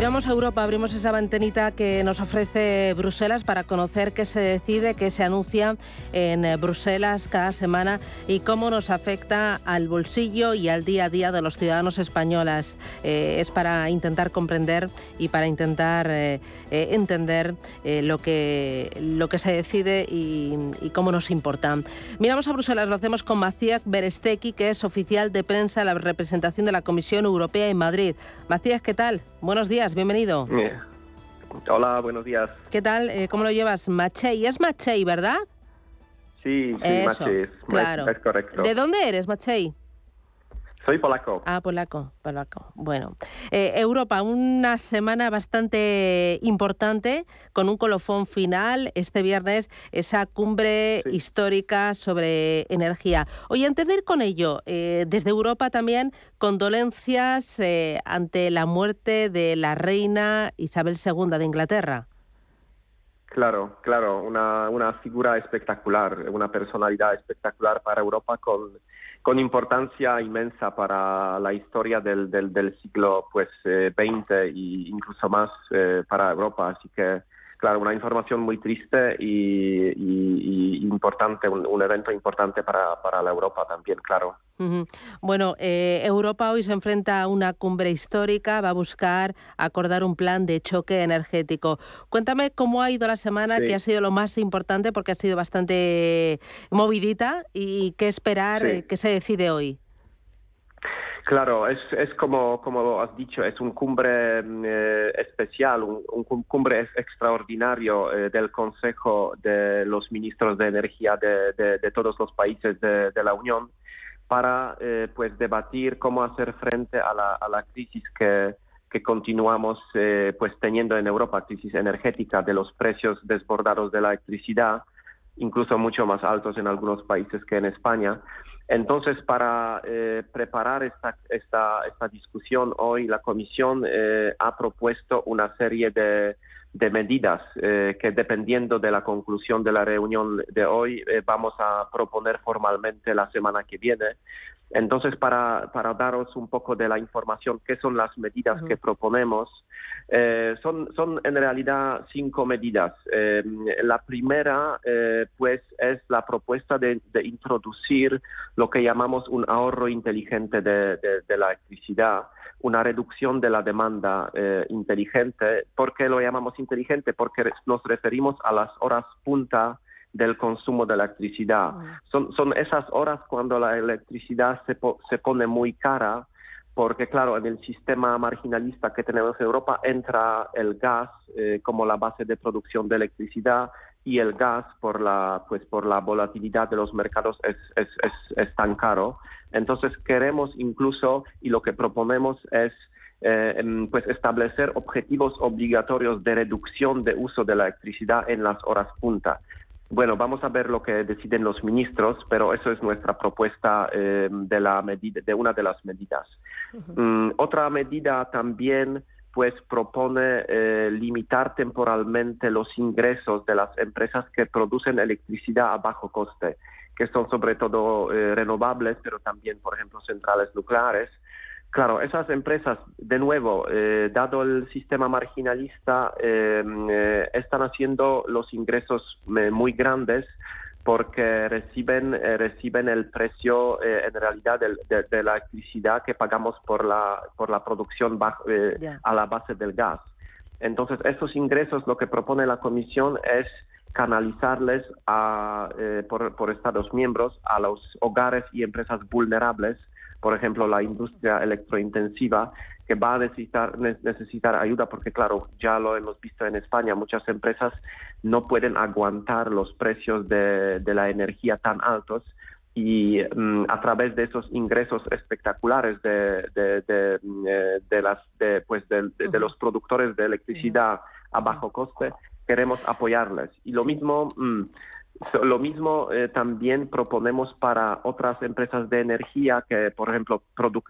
Miramos a Europa, abrimos esa ventanita que nos ofrece Bruselas para conocer qué se decide, qué se anuncia en Bruselas cada semana y cómo nos afecta al bolsillo y al día a día de los ciudadanos españoles. Eh, es para intentar comprender y para intentar eh, eh, entender lo, que, lo que se decide y, cómo nos importa. Miramos a Bruselas, lo hacemos con Macías Beresteki, que es oficial de prensa en la representación de la Comisión Europea en Madrid. Macías, ¿qué tal? Buenos días bienvenido. Hola, buenos días. ¿Qué tal? Eh, ¿Cómo lo llevas? Machei, es Machei, ¿verdad? Sí, sí, Machei, claro. es correcto. ¿De dónde eres, Machei? Soy polaco. Ah, polaco, polaco. Bueno, eh, Europa, una semana bastante importante con un colofón final este viernes, esa cumbre histórica sobre energía. Oye, antes de ir con ello, eh, desde Europa también condolencias eh, ante la muerte de la reina Isabel II de Inglaterra. Claro, claro, una, una figura espectacular, una personalidad espectacular para Europa con con importancia inmensa para la historia del, del, del siglo pues eh, XX e incluso más eh, para Europa. Así que claro, una información muy triste y, importante, un, evento importante para, para, la Europa también, claro. Bueno, eh, Europa hoy se enfrenta a una cumbre histórica, va a buscar acordar un plan de choque energético. Cuéntame cómo ha ido la semana, que ha sido lo más importante, porque ha sido bastante movidita, y qué esperar, que se decide hoy. Claro, es, es como, como has dicho, es un cumbre mm, eh, especial, un, cumbre extraordinario eh, del Consejo de los Ministros de Energía de, de, todos los países de, la Unión para eh, pues debatir cómo hacer frente a la, a la crisis que, que continuamos pues teniendo en Europa, crisis energética de los precios desbordados de la electricidad, incluso mucho más altos en algunos países que en España. Entonces, para eh, preparar esta, esta, esta, discusión hoy, la Comisión eh, ha propuesto una serie de, de medidas eh, que, dependiendo de la conclusión de la reunión de hoy, vamos a proponer formalmente la semana que viene. Entonces, para, para daros un poco de la información, qué son las medidas que proponemos, eh, son, son en realidad cinco medidas. Eh, la primera, eh, pues, es la propuesta de, introducir lo que llamamos un ahorro inteligente de, de la electricidad, una reducción de la demanda inteligente. ¿Por qué lo llamamos inteligente? Porque nos referimos a las horas punta del consumo de electricidad. Ah. Son, son esas horas cuando la electricidad se, se pone muy cara, porque claro, en el sistema marginalista que tenemos en Europa entra el gas eh, como la base de producción de electricidad y el gas por la pues por la volatilidad de los mercados es, es, es, es tan caro. Entonces queremos incluso y lo que proponemos es eh, em, pues establecer objetivos obligatorios de reducción de uso de la electricidad en las horas punta. Bueno, vamos a ver lo que deciden los ministros, pero eso es nuestra propuesta eh, de, la medida, de una de las medidas. Mm, otra medida también pues propone eh, limitar temporalmente los ingresos de las empresas que producen electricidad a bajo coste, que son sobre todo eh, renovables, pero también, por ejemplo, centrales nucleares, Claro, esas empresas, de nuevo, eh, dado el sistema marginalista, eh, eh, están haciendo los ingresos muy grandes porque reciben, reciben el precio en realidad de, la electricidad que pagamos por la, por la producción a la base del gas. Entonces, esos ingresos lo que propone la Comisión es canalizarles a, por, por Estados miembros a los hogares y empresas vulnerables por ejemplo, la industria electrointensiva, que va a necesitar, necesitar ayuda porque, claro, ya lo hemos visto en España, muchas empresas no pueden aguantar los precios de, la energía tan altos y mm, a través de esos ingresos espectaculares de, de, eh, las, pues de, los productores de electricidad a bajo coste, queremos apoyarles. Y lo mismo... Mm, lo mismo eh, también proponemos para otras empresas de energía que, por ejemplo,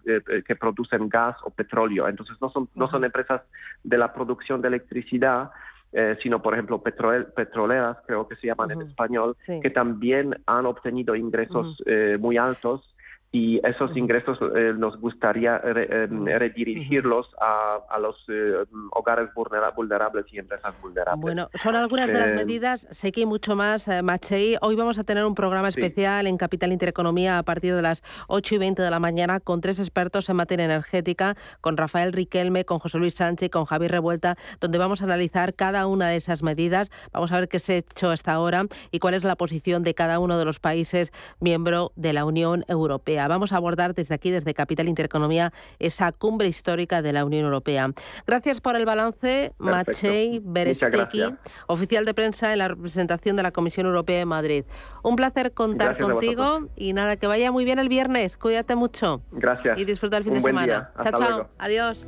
eh, eh, que producen gas o petróleo. Entonces, no son, no son empresas de la producción de electricidad, sino, por ejemplo, petroleras, creo que se llaman en español, que también han obtenido ingresos muy altos y esos ingresos eh, nos gustaría em, redirigirlos a, los eh, hogares vulnerables y empresas vulnerables. Bueno, son algunas de las eh, medidas, sé que hay mucho más, Machei. Hoy vamos a tener un programa especial en Capital Intereconomía a partir de las 8 y 20 de la mañana con tres expertos en materia energética, con Rafael Riquelme, con José Luis Sánchez y con Javier Revuelta, donde vamos a analizar cada una de esas medidas. Vamos a ver qué se ha hecho hasta ahora y cuál es la posición de cada uno de los países miembro de la Unión Europea. Vamos a abordar desde aquí, desde Capital Intereconomía, esa cumbre histórica de la Unión Europea. Gracias por el balance, Machei Beresteki, oficial de prensa en la representación de la Comisión Europea en Madrid. Un placer contar contigo y nada, que vaya muy bien el viernes. Cuídate mucho. Gracias. Y disfruta el fin de semana. Chao, chao. Adiós.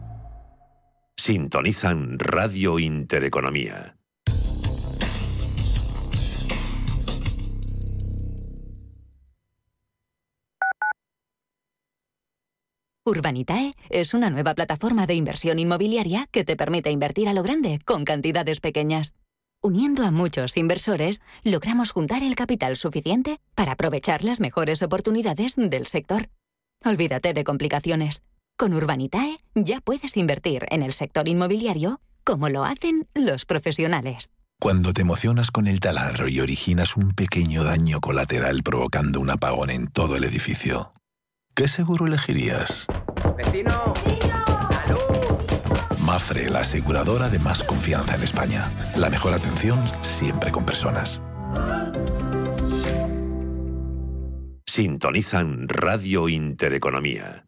Sintonizan Radio Intereconomía. Urbanitae es una nueva plataforma de inversión inmobiliaria que te permite invertir a lo grande con cantidades pequeñas. Uniendo a muchos inversores, logramos juntar el capital suficiente para aprovechar las mejores oportunidades del sector. Olvídate de complicaciones. Con Urbanitae ya puedes invertir en el sector inmobiliario como lo hacen los profesionales. Cuando te emocionas con el taladro y originas un pequeño daño colateral provocando un apagón en todo el edificio, ¿qué seguro elegirías? ¡Vecino! Mafre, la aseguradora de más confianza en España. La mejor atención siempre con personas. Sintonizan Radio Intereconomía.